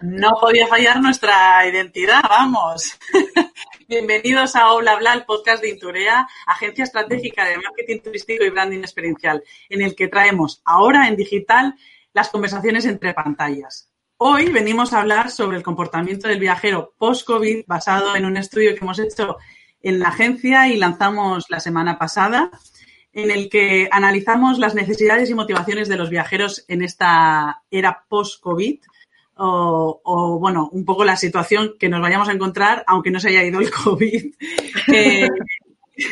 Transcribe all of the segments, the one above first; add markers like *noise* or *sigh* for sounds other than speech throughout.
No podía fallar nuestra identidad, vamos. *laughs* Bienvenidos a Hola Bla, el podcast de Inturea, agencia estratégica de marketing turístico y branding experiencial, en el que traemos ahora en digital las conversaciones entre pantallas. Hoy venimos a hablar sobre el comportamiento del viajero post-COVID basado en un estudio que hemos hecho en la agencia y lanzamos la semana pasada, en el que analizamos las necesidades y motivaciones de los viajeros en esta era post-COVID o, bueno, un poco la situación que nos vayamos a encontrar, aunque no se haya ido el *laughs* COVID, eh,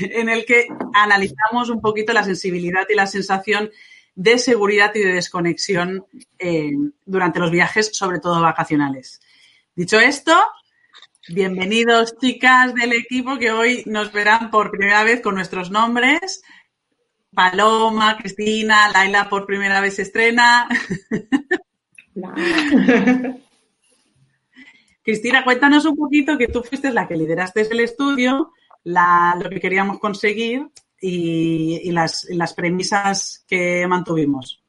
en el que analizamos un poquito la sensibilidad y la sensación de seguridad y de desconexión eh, durante los viajes, sobre todo vacacionales. Dicho esto, bienvenidos chicas del equipo que hoy nos verán por primera vez con nuestros nombres. Paloma, Cristina, Laila por primera vez se estrena. *laughs* Cristina, cuéntanos un poquito que tú fuiste la que lideraste el estudio, lo que queríamos conseguir y, las, premisas que mantuvimos.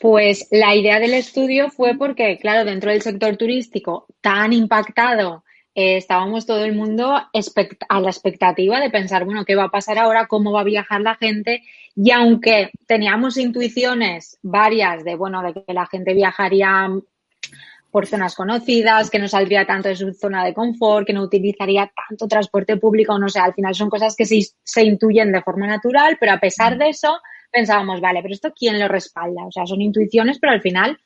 Pues la idea del estudio fue porque, claro, dentro del sector turístico tan impactado, eh, estábamos todo el mundo a la expectativa de pensar, bueno, ¿qué va a pasar ahora? ¿Cómo va a viajar la gente? Y aunque teníamos intuiciones varias de, bueno, de que la gente viajaría por zonas conocidas, que no saldría tanto de su zona de confort, que no utilizaría tanto transporte público, no sé, al final son cosas que se, se intuyen de forma natural, pero a pesar de eso pensábamos, vale, pero esto quién lo respalda? O sea, son intuiciones, pero al final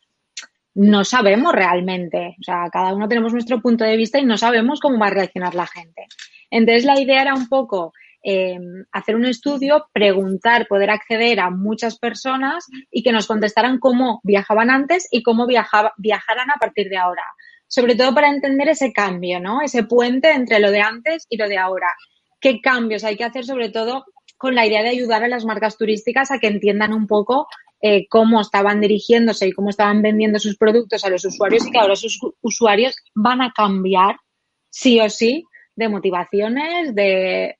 no sabemos realmente. O sea, cada uno tenemos nuestro punto de vista y no sabemos cómo va a reaccionar la gente. Entonces, la idea era un poco Em, hacer un estudio, preguntar, poder acceder a muchas personas y que nos contestaran cómo viajaban antes y cómo viajaba, viajarán a partir de ahora. Sobre todo para entender ese cambio, ¿no? Ese puente entre lo de antes y lo de ahora. ¿Qué cambios hay que hacer sobre todo con la idea de ayudar a las marcas turísticas a que entiendan un poco eh, cómo estaban dirigiéndose y cómo estaban vendiendo sus productos a los usuarios y que ahora sus usuarios van a cambiar sí o sí de motivaciones, de,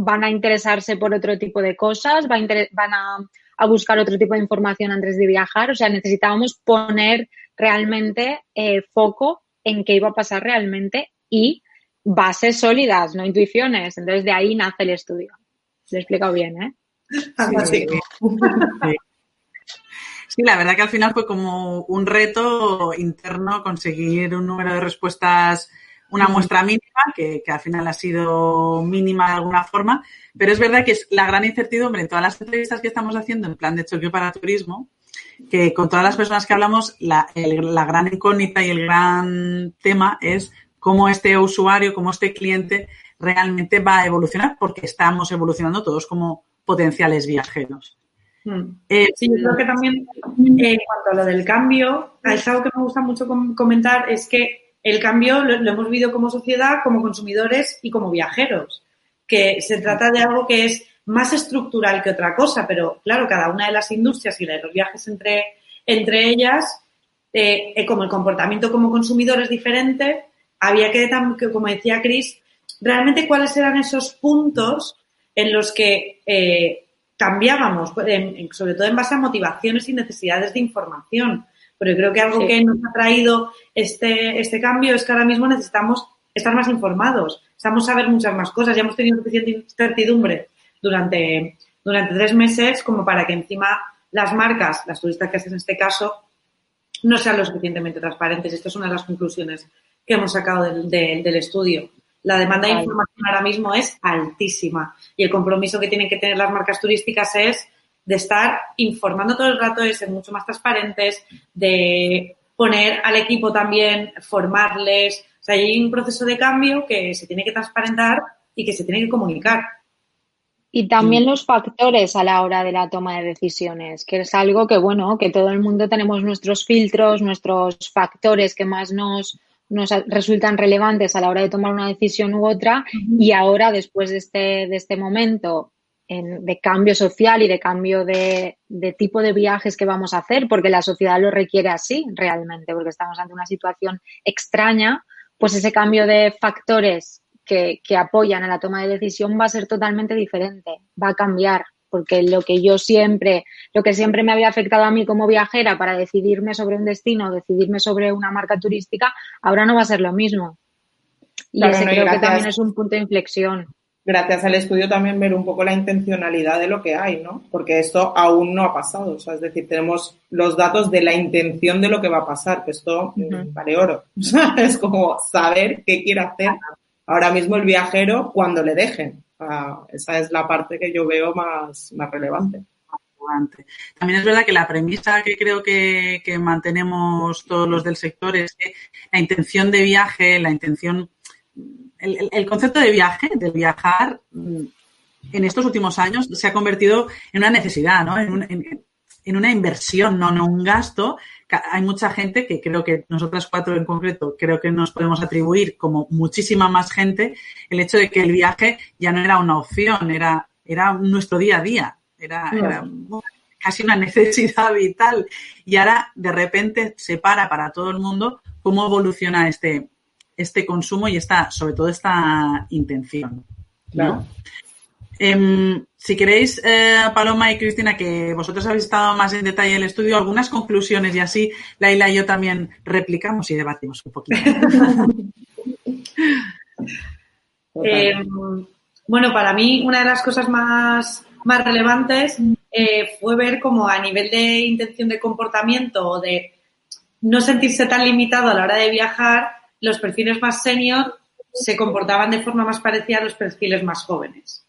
van a interesarse por otro tipo de cosas, van a, buscar otro tipo de información antes de viajar. O sea, necesitábamos poner realmente eh, foco en qué iba a pasar realmente y bases sólidas, no intuiciones. Entonces, de ahí nace el estudio. Lo he explicado bien, ¿eh? Sí. Sí, la verdad que al final fue como un reto interno conseguir un número de respuestas una muestra mínima, que, al final ha sido mínima de alguna forma, pero es verdad que es la gran incertidumbre en todas las entrevistas que estamos haciendo en plan de choque para turismo, que con todas las personas que hablamos, la, la gran incógnita y el gran tema es cómo este usuario, cómo este cliente realmente va a evolucionar, porque estamos evolucionando todos como potenciales viajeros. Hmm. Eh, sí, yo creo que también en cuanto a lo del cambio, es algo que me gusta mucho comentar, es que el cambio lo, hemos vivido como sociedad, como consumidores y como viajeros, que se trata de algo que es más estructural que otra cosa, pero claro, cada una de las industrias y de los viajes entre, entre ellas, eh, eh, como el comportamiento como consumidor es diferente, había que, como decía Chris, realmente cuáles eran esos puntos en los que eh, cambiábamos, sobre todo en base a motivaciones y necesidades de información. Pero creo que algo que nos ha traído este, este cambio es que ahora mismo necesitamos estar más informados, necesitamos saber muchas más cosas, ya hemos tenido suficiente incertidumbre durante, durante tres meses como para que encima las marcas, las turistas que hacen en este caso, no sean lo suficientemente transparentes. Esto es una de las conclusiones que hemos sacado del, del, estudio. La demanda de información ahora mismo es altísima y el compromiso que tienen que tener las marcas turísticas es de estar informando todo el rato, de ser mucho más transparentes, de poner al equipo también, formarles. O sea, hay un proceso de cambio que se tiene que transparentar y que se tiene que comunicar. Y también los factores a la hora de la toma de decisiones, que es algo que, bueno, que todo el mundo tenemos nuestros filtros, nuestros factores que más nos, nos resultan relevantes a la hora de tomar una decisión u otra. Y ahora, después de este, de este momento de cambio social y de cambio de, de, tipo de viajes que vamos a hacer, porque la sociedad lo requiere así realmente, porque estamos ante una situación extraña, pues ese cambio de factores que, que apoyan a la toma de decisión va a ser totalmente diferente, va a cambiar, porque lo que yo siempre, lo que siempre me había afectado a mí como viajera para decidirme sobre un destino, decidirme sobre una marca turística, ahora no va a ser lo mismo. Y ese creo que también es un punto de inflexión gracias al estudio también ver un poco la intencionalidad de lo que hay, ¿no? Porque esto aún no ha pasado, o sea, es decir, tenemos los datos de la intención de lo que va a pasar, que esto vale oro. *laughs* es como saber qué quiere hacer ahora mismo el viajero cuando le dejen. esa es la parte que yo veo más, más relevante. También es verdad que la premisa que creo que, que mantenemos todos los del sector es que la intención de viaje, la intención el, concepto de viaje, de viajar, mm, en estos últimos años se ha convertido en una necesidad, ¿no? En, una inversión, no en un gasto. Hay mucha gente que creo que nosotras cuatro en concreto creo que nos podemos atribuir como muchísima más gente el hecho de que el viaje ya no era una opción, era, era nuestro día a día, era, era casi una necesidad vital. Y ahora de repente se para para todo el mundo cómo evoluciona este, este consumo y esta, sobre todo esta intención. Claro. Em, si queréis, eh, Paloma y Cristina, que vosotros habéis estado más en detalle en el estudio, algunas conclusiones y así Laila y yo también replicamos y debatimos un poquito. *laughs* Em, bueno, para mí una de las cosas más, más relevantes eh, fue ver como a nivel de intención de comportamiento o de no sentirse tan limitado a la hora de viajar, los perfiles más senior se comportaban de forma más parecida a los perfiles más jóvenes.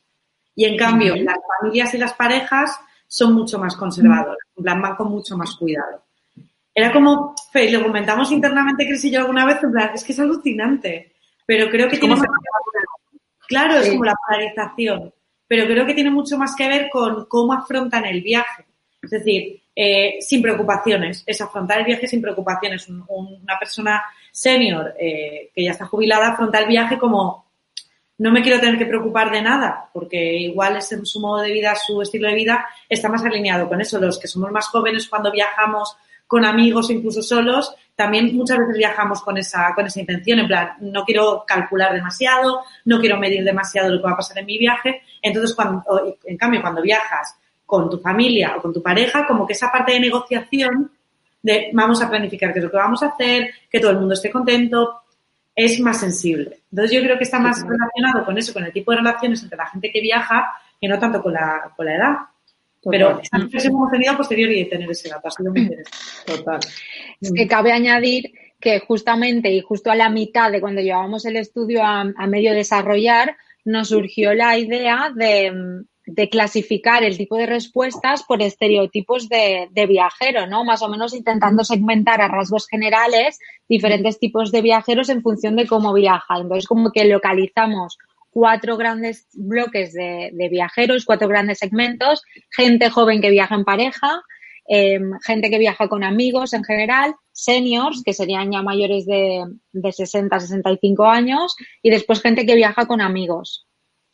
Y en cambio, las familias y las parejas son mucho más conservadoras, en plan, van con mucho más cuidado. Era como, y lo comentamos internamente, Cris y yo alguna vez, en plan, es que es alucinante, pero creo que tiene más Claro, es como la polarización, pero creo que tiene mucho más que ver con cómo afrontan el viaje. Es decir, eh, sin preocupaciones, es afrontar el viaje sin preocupaciones. una persona senior eh, que ya está jubilada afronta el viaje como no me quiero tener que preocupar de nada, porque igual es en su modo de vida, su estilo de vida está más alineado con eso. Los que somos más jóvenes cuando viajamos con amigos, incluso solos, también muchas veces viajamos con esa, con esa intención, en plan, no quiero calcular demasiado, no quiero medir demasiado lo que va a pasar en mi viaje. Entonces, cuando, en cambio, cuando viajas con tu familia o con tu pareja, como que esa parte de negociación de vamos a planificar qué es lo que vamos a hacer, que todo el mundo esté contento, es más sensible. Entonces yo creo que está más relacionado con eso, con el tipo de relaciones entre la gente que viaja, que no tanto con la, con la edad. Pero esta reflexión hemos tenido posterior y de tener ese dato, ha sido muy interesante. *clears throat* Total. Es que cabe añadir que justamente y justo a la mitad de cuando llevábamos el estudio a medio desarrollar, nos surgió la idea de, de clasificar el tipo de respuestas por estereotipos de, viajero, ¿no? Más o menos intentando segmentar a rasgos generales diferentes tipos de viajeros en función de cómo viaja. Entonces, como que localizamos cuatro grandes bloques de, de viajeros, cuatro grandes segmentos, gente joven que viaja en pareja, em, gente que viaja con amigos en general, seniors, que serían ya mayores de, de 60, 65 años, y después gente que viaja con amigos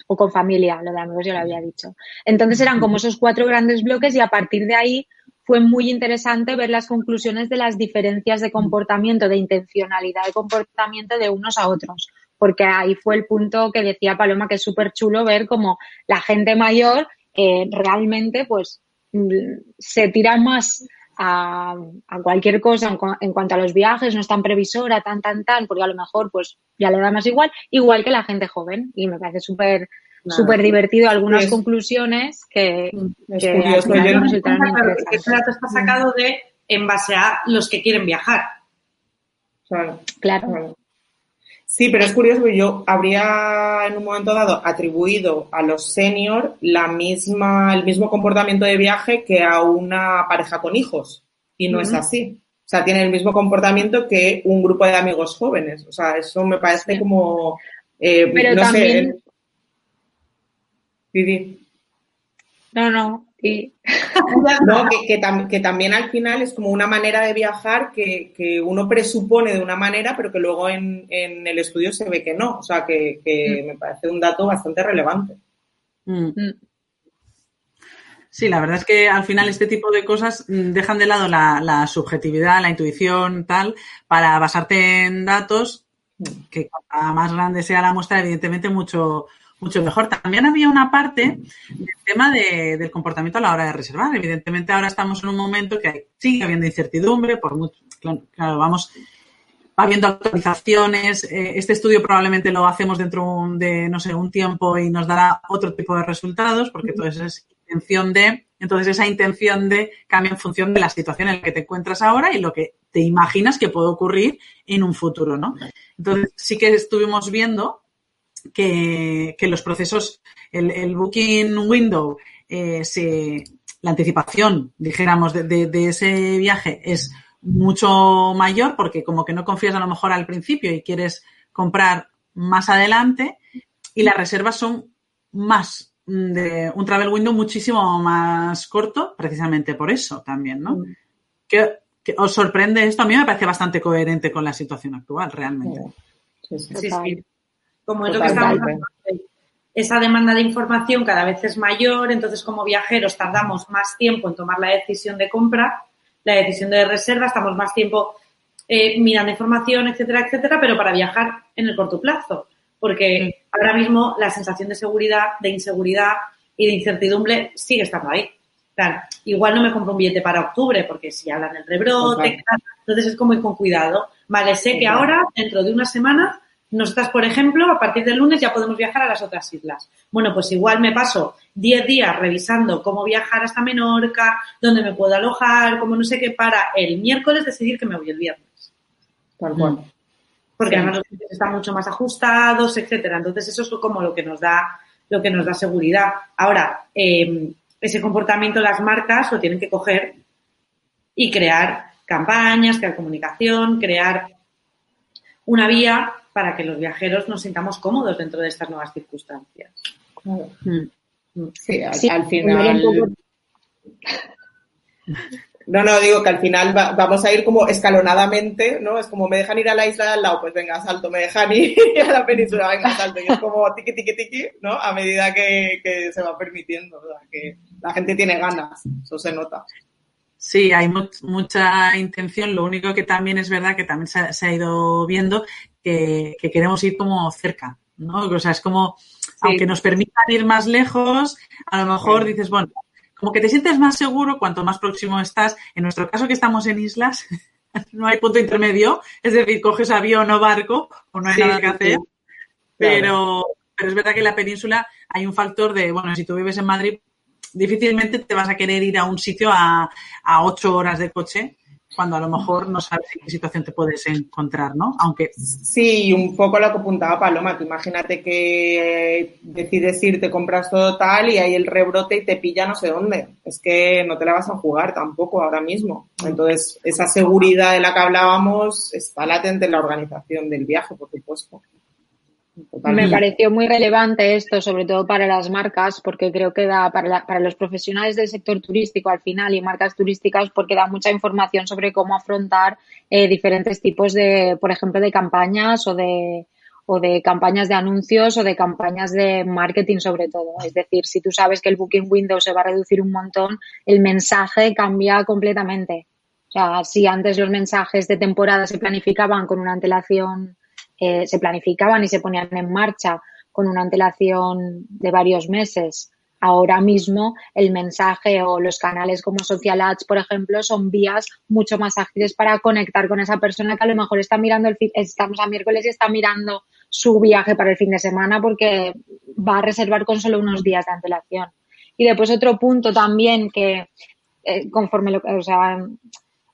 o con familia, lo de amigos yo lo había dicho. Entonces eran como esos cuatro grandes bloques y a partir de ahí fue muy interesante ver las conclusiones de las diferencias de comportamiento, de intencionalidad de comportamiento de unos a otros, porque ahí fue el punto que decía Paloma que es súper chulo ver como la gente mayor eh, realmente pues mm, se tira más a, a, cualquier cosa en, en, cuanto a los viajes, no es tan previsora, tan, tan, tan, porque a lo mejor pues ya le da más igual, igual que la gente joven. Y me parece súper súper divertido algunas conclusiones que, es que curioso, al final resultaron interesantes. Este dato está sacado de en base a los que quieren viajar. Claro. claro. Sí, pero es curioso que yo habría en un momento dado atribuido a los senior la misma, el mismo comportamiento de viaje que a una pareja con hijos. Y no es así. O sea, tienen el mismo comportamiento que un grupo de amigos jóvenes. O sea, eso me parece como. Eh, pero no también. Sé, No, no. *laughs* no, que, también al final es como una manera de viajar que, uno presupone de una manera, pero que luego en, el estudio se ve que no. O sea, que, mm. me parece un dato bastante relevante. Mm. Mm. Sí, la verdad es que al final este tipo de cosas dejan de lado la, subjetividad, la intuición, tal, para basarte en datos que cuanto más grande sea la muestra, evidentemente mucho, mucho mejor. También había una parte del tema del comportamiento a la hora de reservar. Evidentemente ahora estamos en un momento que sigue habiendo incertidumbre, por mucho, claro, vamos, va habiendo actualizaciones. Eh, este estudio probablemente lo hacemos dentro de, no sé, un tiempo y nos dará otro tipo de resultados, porque eso es intención de, entonces esa intención de cambia en función de la situación en la que te encuentras ahora y lo que te imaginas que puede ocurrir en un futuro, ¿no? Entonces sí que estuvimos viendo que, los procesos, el, booking window, eh, la anticipación, dijéramos, de, de, ese viaje es mucho mayor porque como que no confías a lo mejor al principio y quieres comprar más adelante y las reservas son más de un travel window muchísimo más corto, precisamente por eso también, ¿no? Mm. ¿Qué, os sorprende esto? A mí me parece bastante coherente con la situación actual, realmente. Sí, sí. Como es lo que estamos hablando, esa demanda de información cada vez es mayor, entonces como viajeros tardamos más tiempo en tomar la decisión de compra, la decisión de reserva, estamos más tiempo eh, mirando información, etcétera, etcétera, pero para viajar en el corto plazo porque ahora mismo la sensación de seguridad, de inseguridad y de incertidumbre sigue estando ahí. Claro, igual no me compro un billete para octubre porque si hablan del rebrote, entonces es como ir con cuidado. Vale, sé que ahora, dentro de una semana, nosotras, por ejemplo, a partir del lunes ya podemos viajar a las otras islas. Bueno, pues igual me paso 10 días revisando cómo viajar hasta Menorca, dónde me puedo alojar, cómo no sé qué, para el miércoles decidir que me voy el viernes. Tal cual porque además los precios están mucho más ajustados, etcétera. Entonces, eso es como lo que nos da, lo que nos da seguridad. Ahora, em, ese comportamiento las marcas lo tienen que coger y crear campañas, crear comunicación, crear una vía para que los viajeros nos sintamos cómodos dentro de estas nuevas circunstancias. Sí, al, final. *laughs* No, no, digo que al final vamos a ir como escalonadamente, ¿no? Es como me dejan ir a la isla de al lado, pues venga, salto, me dejan ir *laughs* a la península, venga, salto. Y es como tiqui, tiqui, tiqui, ¿no? A medida que, se va permitiendo, que la gente tiene ganas, eso se nota. Sí, hay mucha intención, lo único que también es verdad que también se, ha ido viendo que, queremos ir como cerca, ¿no? O sea, es como, aunque nos permitan ir más lejos, a lo mejor dices, bueno, como que te sientes más seguro cuanto más próximo estás. En nuestro caso que estamos en islas, *laughs* no hay punto intermedio, es decir, coges avión o barco o no hay nada que hacer. Pero, pero es verdad que en la península hay un factor de, bueno, si tú vives en Madrid, difícilmente te vas a querer ir a un sitio a, a ocho horas de coche cuando a lo mejor no sabes en qué situación te puedes encontrar, ¿no? Aunque... Sí, un poco lo que apuntaba Paloma, tú imagínate que decides ir, te compras todo tal y hay el rebrote y te pilla no sé dónde. Es que no te la vas a jugar tampoco ahora mismo. Entonces, esa seguridad de la que hablábamos está latente en la organización del viaje, por supuesto. Me pareció muy relevante esto, sobre todo para las marcas, porque creo que da para, para, los profesionales del sector turístico al final y marcas turísticas, porque da mucha información sobre cómo afrontar eh, diferentes tipos de, por ejemplo, de campañas o de, o de campañas de anuncios o de campañas de marketing sobre todo. Es decir, si tú sabes que el booking window se va a reducir un montón, el mensaje cambia completamente. O sea, si antes los mensajes de temporada se planificaban con una antelación eh, se planificaban y se ponían en marcha con una antelación de varios meses. Ahora mismo el mensaje o los canales como Social Ads, por ejemplo, son vías mucho más ágiles para conectar con esa persona que a lo mejor está mirando el estamos a miércoles y está mirando su viaje para el fin de semana porque va a reservar con solo unos días de antelación. Y después otro punto también que eh, conforme lo o sea,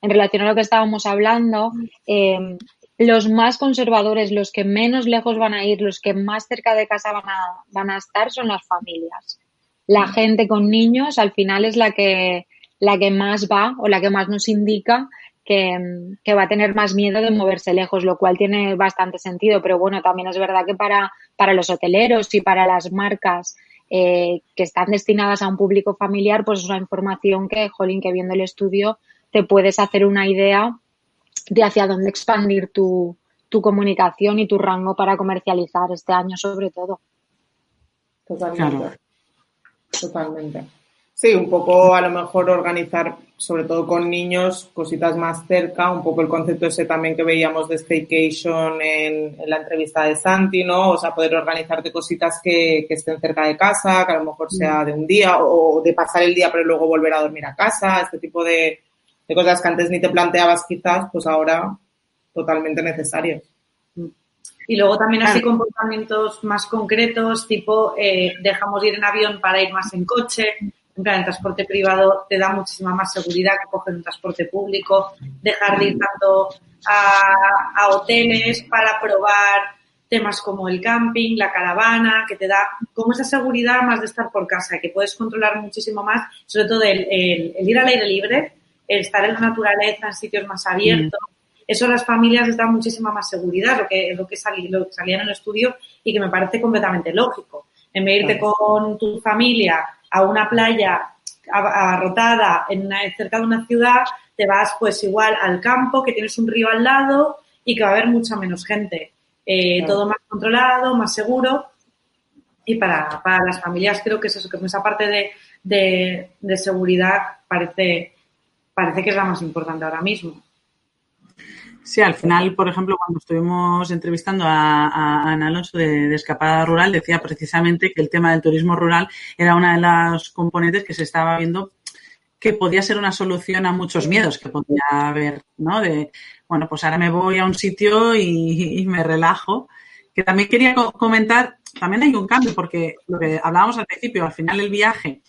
en relación a lo que estábamos hablando, eh, los más conservadores, los que menos lejos van a ir, los que más cerca de casa van a, van a estar son las familias. La gente con niños al final es la que, la que más va o la que más nos indica que, va a tener más miedo de moverse lejos, lo cual tiene bastante sentido. Pero bueno, también es verdad que para, para los hoteleros y para las marcas eh, que están destinadas a un público familiar, pues es una información que, jolín, que viendo el estudio te puedes hacer una idea de hacia dónde expandir tu, tu comunicación y tu rango para comercializar este año sobre todo. Totalmente. Totalmente. Sí, un poco a lo mejor organizar, sobre todo con niños, cositas más cerca, un poco el concepto ese también que veíamos de staycation en, en la entrevista de Santi, ¿no? O sea, poder organizarte cositas que, que, estén cerca de casa, que a lo mejor sea de un día o de pasar el día pero luego volver a dormir a casa, este tipo de, de cosas que antes ni te planteabas quizás, pues ahora totalmente necesarias. Y luego también así comportamientos más concretos, tipo eh, dejamos ir en avión para ir más en coche, en plan, el transporte privado te da muchísima más seguridad que coger un transporte público, dejar de ir tanto a, hoteles para probar temas como el camping, la caravana, que te da como esa seguridad más de estar por casa, que puedes controlar muchísimo más, sobre todo el, ir al aire libre, el estar en la naturaleza, en sitios más abiertos. Mm. Eso a las familias les da muchísima más seguridad, lo que, lo que, lo que salía en el estudio y que me parece completamente lógico. En vez de irte con tu familia a una playa arrotada en una, cerca de una ciudad, te vas pues igual al campo, que tienes un río al lado y que va a haber mucha menos gente. Eh, todo más controlado, más seguro. Y para, para, las familias creo que es eso, que esa parte de, de, de seguridad parece, parece que es la más importante ahora mismo. Sí, al final, por ejemplo, cuando estuvimos entrevistando a, Ana Alonso de, Escapada Rural, decía precisamente que el tema del turismo rural era una de las componentes que se estaba viendo que podía ser una solución a muchos miedos que podía haber, ¿no? De, bueno, pues ahora me voy a un sitio y, me relajo. Que también quería comentar, también hay un cambio, porque lo que hablábamos al principio, al final el viaje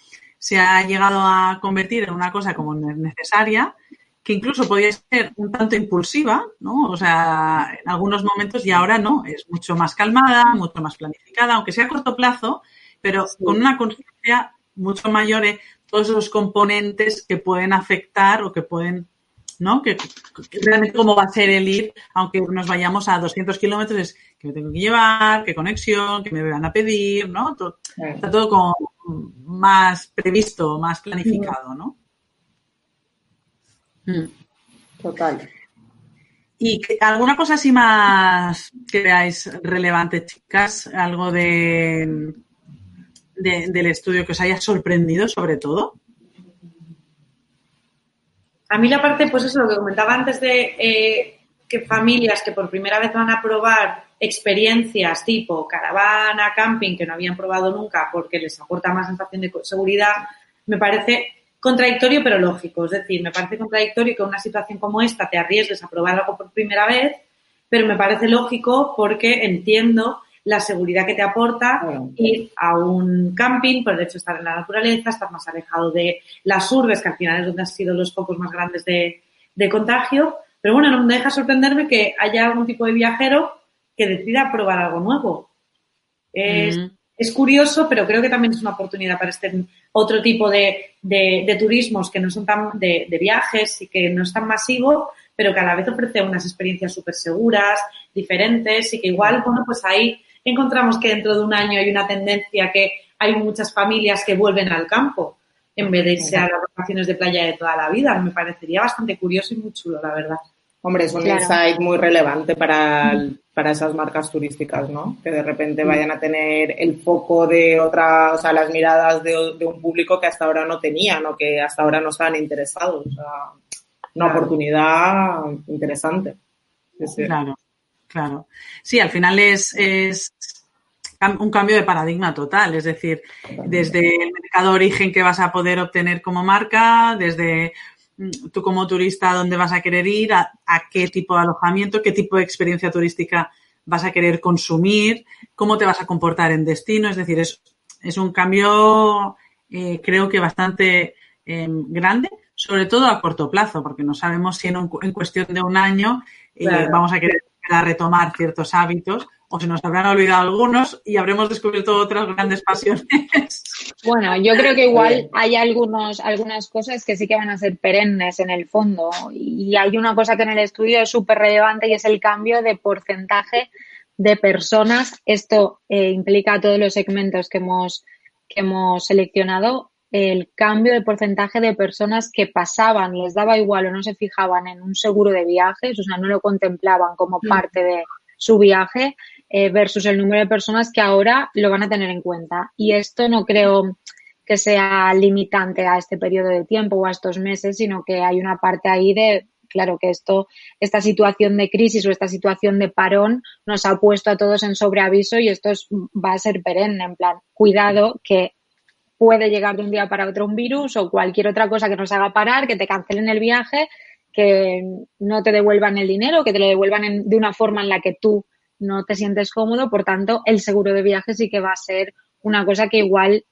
se ha llegado a convertir en una cosa como necesaria, que incluso podía ser un tanto impulsiva, ¿no? O sea, en algunos momentos y ahora no, es mucho más calmada, mucho más planificada, aunque sea a corto plazo, pero con una conciencia mucho mayor de todos esos componentes que pueden afectar o que pueden, ¿no? Que, realmente cómo va a ser el ir, aunque nos vayamos a 200 kilómetros, es que me tengo que llevar, qué conexión, qué me van a pedir, ¿no? está todo como más previsto, más planificado, ¿no? Mm. Total. ¿Y alguna cosa así más que veáis relevante, chicas? ¿Algo de, del estudio que os haya sorprendido sobre todo? A mí la parte, pues eso, lo que comentaba antes de eh, que familias que por primera vez van a probar experiencias tipo caravana, camping, que no habían probado nunca porque les aporta más sensación de seguridad, me parece contradictorio pero lógico. Es decir, me parece contradictorio que una situación como esta te arriesgues a probar algo por primera vez, pero me parece lógico porque entiendo la seguridad que te aporta ir a un camping, por el hecho de estar en la naturaleza, estar más alejado de las urbes, que al final es donde han sido los focos más grandes de, contagio. Pero bueno, no me deja sorprenderme que haya algún tipo de viajero que decida probar algo nuevo. Es, es curioso, pero creo que también es una oportunidad para este otro tipo de, de, turismos que no son tan de, viajes y que no es tan masivo, pero que a la vez ofrece unas experiencias súper seguras, diferentes y que igual, bueno, pues ahí encontramos que dentro de un año hay una tendencia que hay muchas familias que vuelven al campo en vez de irse a las vacaciones de playa de toda la vida. Me parecería bastante curioso y muy chulo, la verdad. Hombre, es un insight muy relevante para, para esas marcas turísticas, ¿no? Que de repente vayan a tener el foco de otra, o sea, las miradas de, un público que hasta ahora no tenían o que hasta ahora no estaban interesados. O sea, una oportunidad interesante. Claro, claro. Sí, al final es, es un cambio de paradigma total, es decir, desde el mercado de origen que vas a poder obtener como marca, desde tú como turista dónde vas a querer ir, a, qué tipo de alojamiento, qué tipo de experiencia turística vas a querer consumir, cómo te vas a comportar en destino. Es decir, es, es un cambio, eh, creo que bastante eh, grande, sobre todo a corto plazo, porque no sabemos si en, en cuestión de un año eh, vamos a querer retomar ciertos hábitos o se nos habrán olvidado algunos y habremos descubierto otras grandes pasiones. Bueno, yo creo que igual hay algunos, algunas cosas que sí que van a ser perennes en el fondo y hay una cosa que en el estudio es súper relevante y es el cambio de porcentaje de personas. Esto eh, implica todos los segmentos que hemos, que hemos seleccionado el cambio de porcentaje de personas que pasaban, les daba igual o no se fijaban en un seguro de viajes, o sea, no lo contemplaban como mm. parte de su viaje, eh, versus el número de personas que ahora lo van a tener en cuenta. Y esto no creo que sea limitante a este periodo de tiempo o a estos meses, sino que hay una parte ahí de, claro, que esto, esta situación de crisis o esta situación de parón nos ha puesto a todos en sobreaviso y esto va a ser perenne, en plan, cuidado que puede llegar de un día para otro un virus o cualquier otra cosa que nos haga parar, que te cancelen el viaje, que no te devuelvan el dinero, que te lo devuelvan de una forma en la que tú no te sientes cómodo. Por tanto, el seguro de viaje sí que va a ser una cosa que igual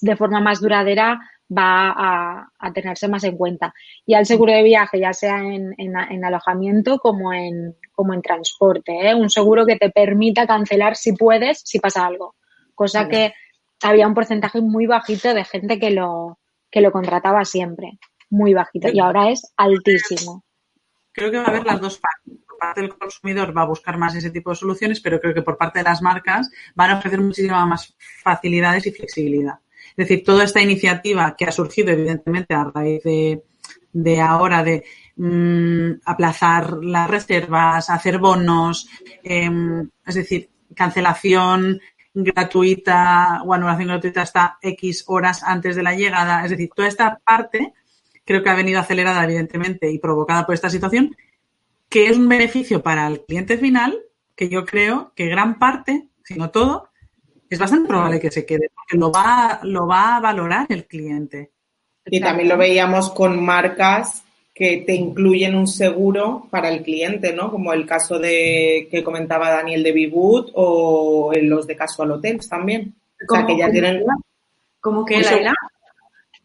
de forma más duradera va a, tenerse más en cuenta. Y al seguro de viaje, ya sea en, alojamiento como en, como en transporte, ¿eh? un seguro que te permita cancelar si puedes, si pasa algo. Cosa que había un porcentaje muy bajito de gente que lo, que lo contrataba siempre, muy bajito, y ahora es altísimo. Creo que va a haber las dos partes. Parte del consumidor va a buscar más ese tipo de soluciones, pero creo que por parte de las marcas van a ofrecer muchísimas más facilidades y flexibilidad. Es decir, toda esta iniciativa que ha surgido, evidentemente, a raíz de, ahora de mm, aplazar las reservas, hacer bonos, em, es decir, cancelación gratuita o anulación gratuita hasta X horas antes de la llegada. Es decir, toda esta parte creo que ha venido acelerada, evidentemente, y provocada por esta situación, que es un beneficio para el cliente final, que yo creo que gran parte, si no todo, es bastante probable que se quede, porque lo va, lo va a valorar el cliente. Y también lo veíamos con marcas que te incluyen un seguro para el cliente, ¿no? Como el caso de que comentaba Daniel de Biboot o los de Casual Hotels también. O sea, que ya tienen como que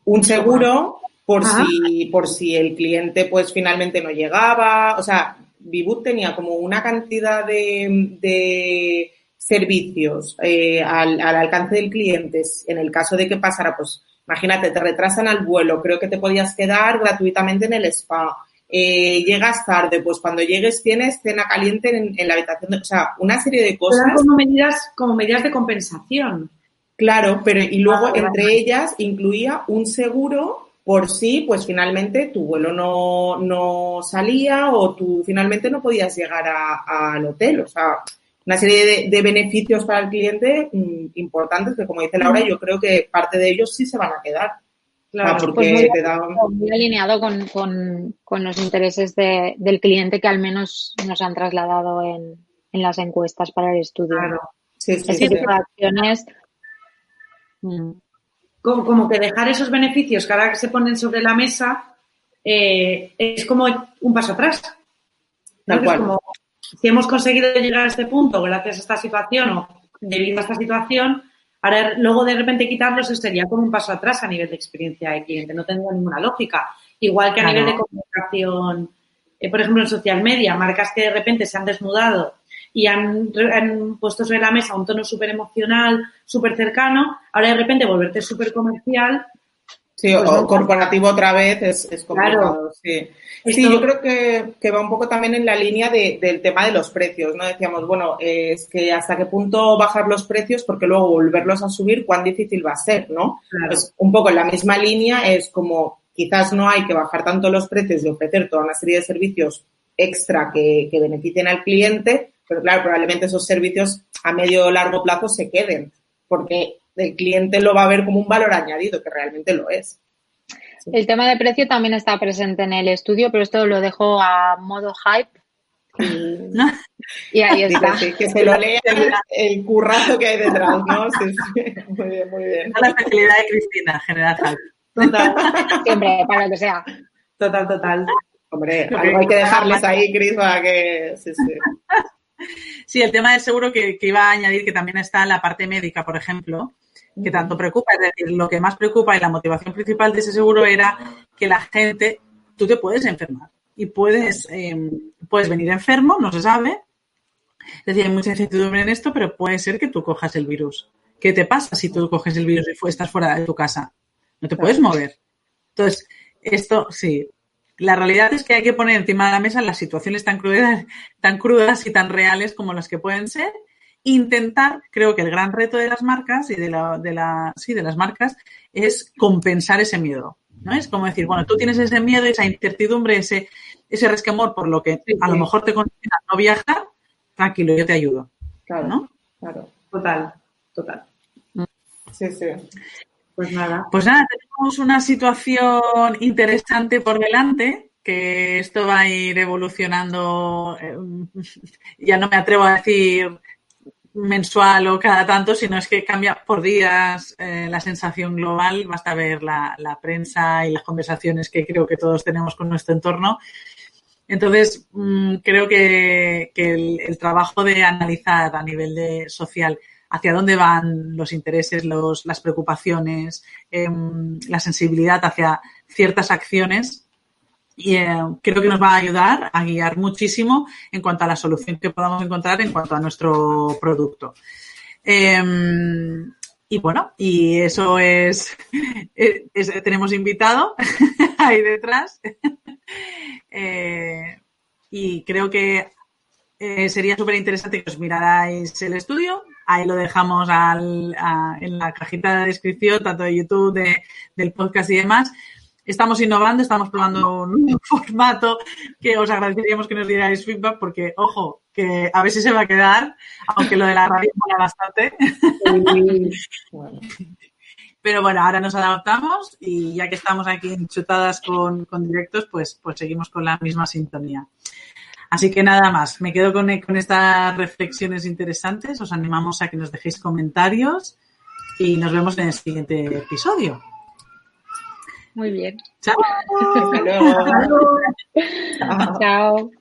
un seguro por si por si el cliente pues finalmente no llegaba, o sea, Biboot tenía como una cantidad de, servicios eh, al, al alcance del cliente en el caso de que pasara pues Imagínate, te retrasan al vuelo, creo que te podías quedar gratuitamente en el spa. Eh, llegas tarde, pues cuando llegues tienes cena caliente en, la habitación, o sea, una serie de cosas. como medidas, como medidas de compensación. Claro, pero y luego ah, entre ellas incluía un seguro por si, pues finalmente tu vuelo no, no salía o tú finalmente no podías llegar al hotel. O sea, una serie de, beneficios para el cliente mm, importantes que, como dice Laura, yo creo que parte de ellos sí se van a quedar. Claro, porque pues muy, alineado con, los intereses del cliente que al menos nos han trasladado en, las encuestas para el estudio. Claro. Sí, sí, mm. Como, que dejar esos beneficios que ahora se ponen sobre la mesa eh, es como un paso atrás. Tal cual si hemos conseguido llegar a este punto gracias a esta situación o debido a esta situación, ahora luego de repente quitarlos sería como un paso atrás a nivel de experiencia de cliente, no tendría ninguna lógica. Igual que a nivel de comunicación, eh, por ejemplo, en social media, marcas que de repente se han desnudado y han, han puesto sobre la mesa un tono súper emocional, súper cercano, ahora de repente volverte súper comercial Sí, pues o corporativo otra vez es, es complicado, sí. Sí, yo creo que, va un poco también en la línea del tema de los precios, ¿no? Decíamos, bueno, es que hasta qué punto bajar los precios porque luego volverlos a subir, cuán difícil va a ser, ¿no? Pues un poco en la misma línea es como quizás no hay que bajar tanto los precios y ofrecer toda una serie de servicios extra que, que beneficien al cliente, pero claro, probablemente esos servicios a medio o largo plazo se queden, porque el cliente lo va a ver como un valor añadido, que realmente lo es. El tema de precio también está presente en el estudio, pero esto lo dejo a modo hype. *laughs* Y, ahí está. que se lo lea el, currazo que hay detrás, ¿no? *laughs* Muy bien, muy bien. la especialidad de Cristina, general hype. Total. *laughs* Siempre, para lo que sea. Total, total. Hombre, algo hay que dejarles ahí, Cris, para que... Sí, sí. Sí, el tema del seguro que, que, iba a añadir que también está en la parte médica, por ejemplo, que tanto preocupa, es decir, lo que más preocupa y la motivación principal de ese seguro era que la gente, tú te puedes enfermar y puedes, eh, puedes venir enfermo, no se sabe. Es decir, hay mucha incertidumbre en esto, pero puede ser que tú cojas el virus. ¿Qué te pasa si tú coges el virus y estás fuera de tu casa? No te puedes mover. Entonces, esto sí. La realidad es que hay que poner encima de la mesa las situaciones tan crudas, tan crudas y tan reales como las que pueden ser. Intentar, creo que el gran reto de las marcas y de la, de la, sí, de las marcas es compensar ese miedo. ¿no? Es como decir, bueno, tú tienes ese miedo, esa incertidumbre, ese, ese resquemor por lo que a lo mejor te consigue no viajar, tranquilo, yo te ayudo. Claro, ¿no? Claro. Total, total. Sí, sí. Pues nada. Pues nada, tenemos una situación interesante por delante, que esto va a ir evolucionando, eh, ya no me atrevo a decir mensual o cada tanto, sino es que cambia por días eh, la sensación global, basta ver la, prensa y las conversaciones que creo que todos tenemos con nuestro entorno. Entonces, mmm, creo que, que el, el, trabajo de analizar a nivel de social hacia dónde van los intereses, los, las preocupaciones, eh, la sensibilidad hacia ciertas acciones, y eh, creo que nos va a ayudar a guiar muchísimo en cuanto a la solución que podamos encontrar en cuanto a nuestro producto. Eh, y bueno, y eso es, *laughs* es, es tenemos invitado *laughs* ahí detrás. *laughs* Eh, y creo que eh, sería súper interesante que os mirarais el estudio. Ahí lo dejamos al, a, en la cajita de descripción, tanto de YouTube, de, del podcast y demás. Estamos innovando, estamos probando un nuevo *laughs* formato que os agradeceríamos que nos dierais feedback porque, ojo, que a ver si se va a quedar, aunque lo de la radio mola bastante. bueno. Pero bueno, ahora nos adaptamos y ya que estamos aquí enchutadas con, con directos, pues, pues seguimos con la misma sintonía. Así que nada más, me quedo con, con, estas reflexiones interesantes. Os animamos a que nos dejéis comentarios y nos vemos en el siguiente episodio. Muy bien. Chao. Hasta luego. Chao.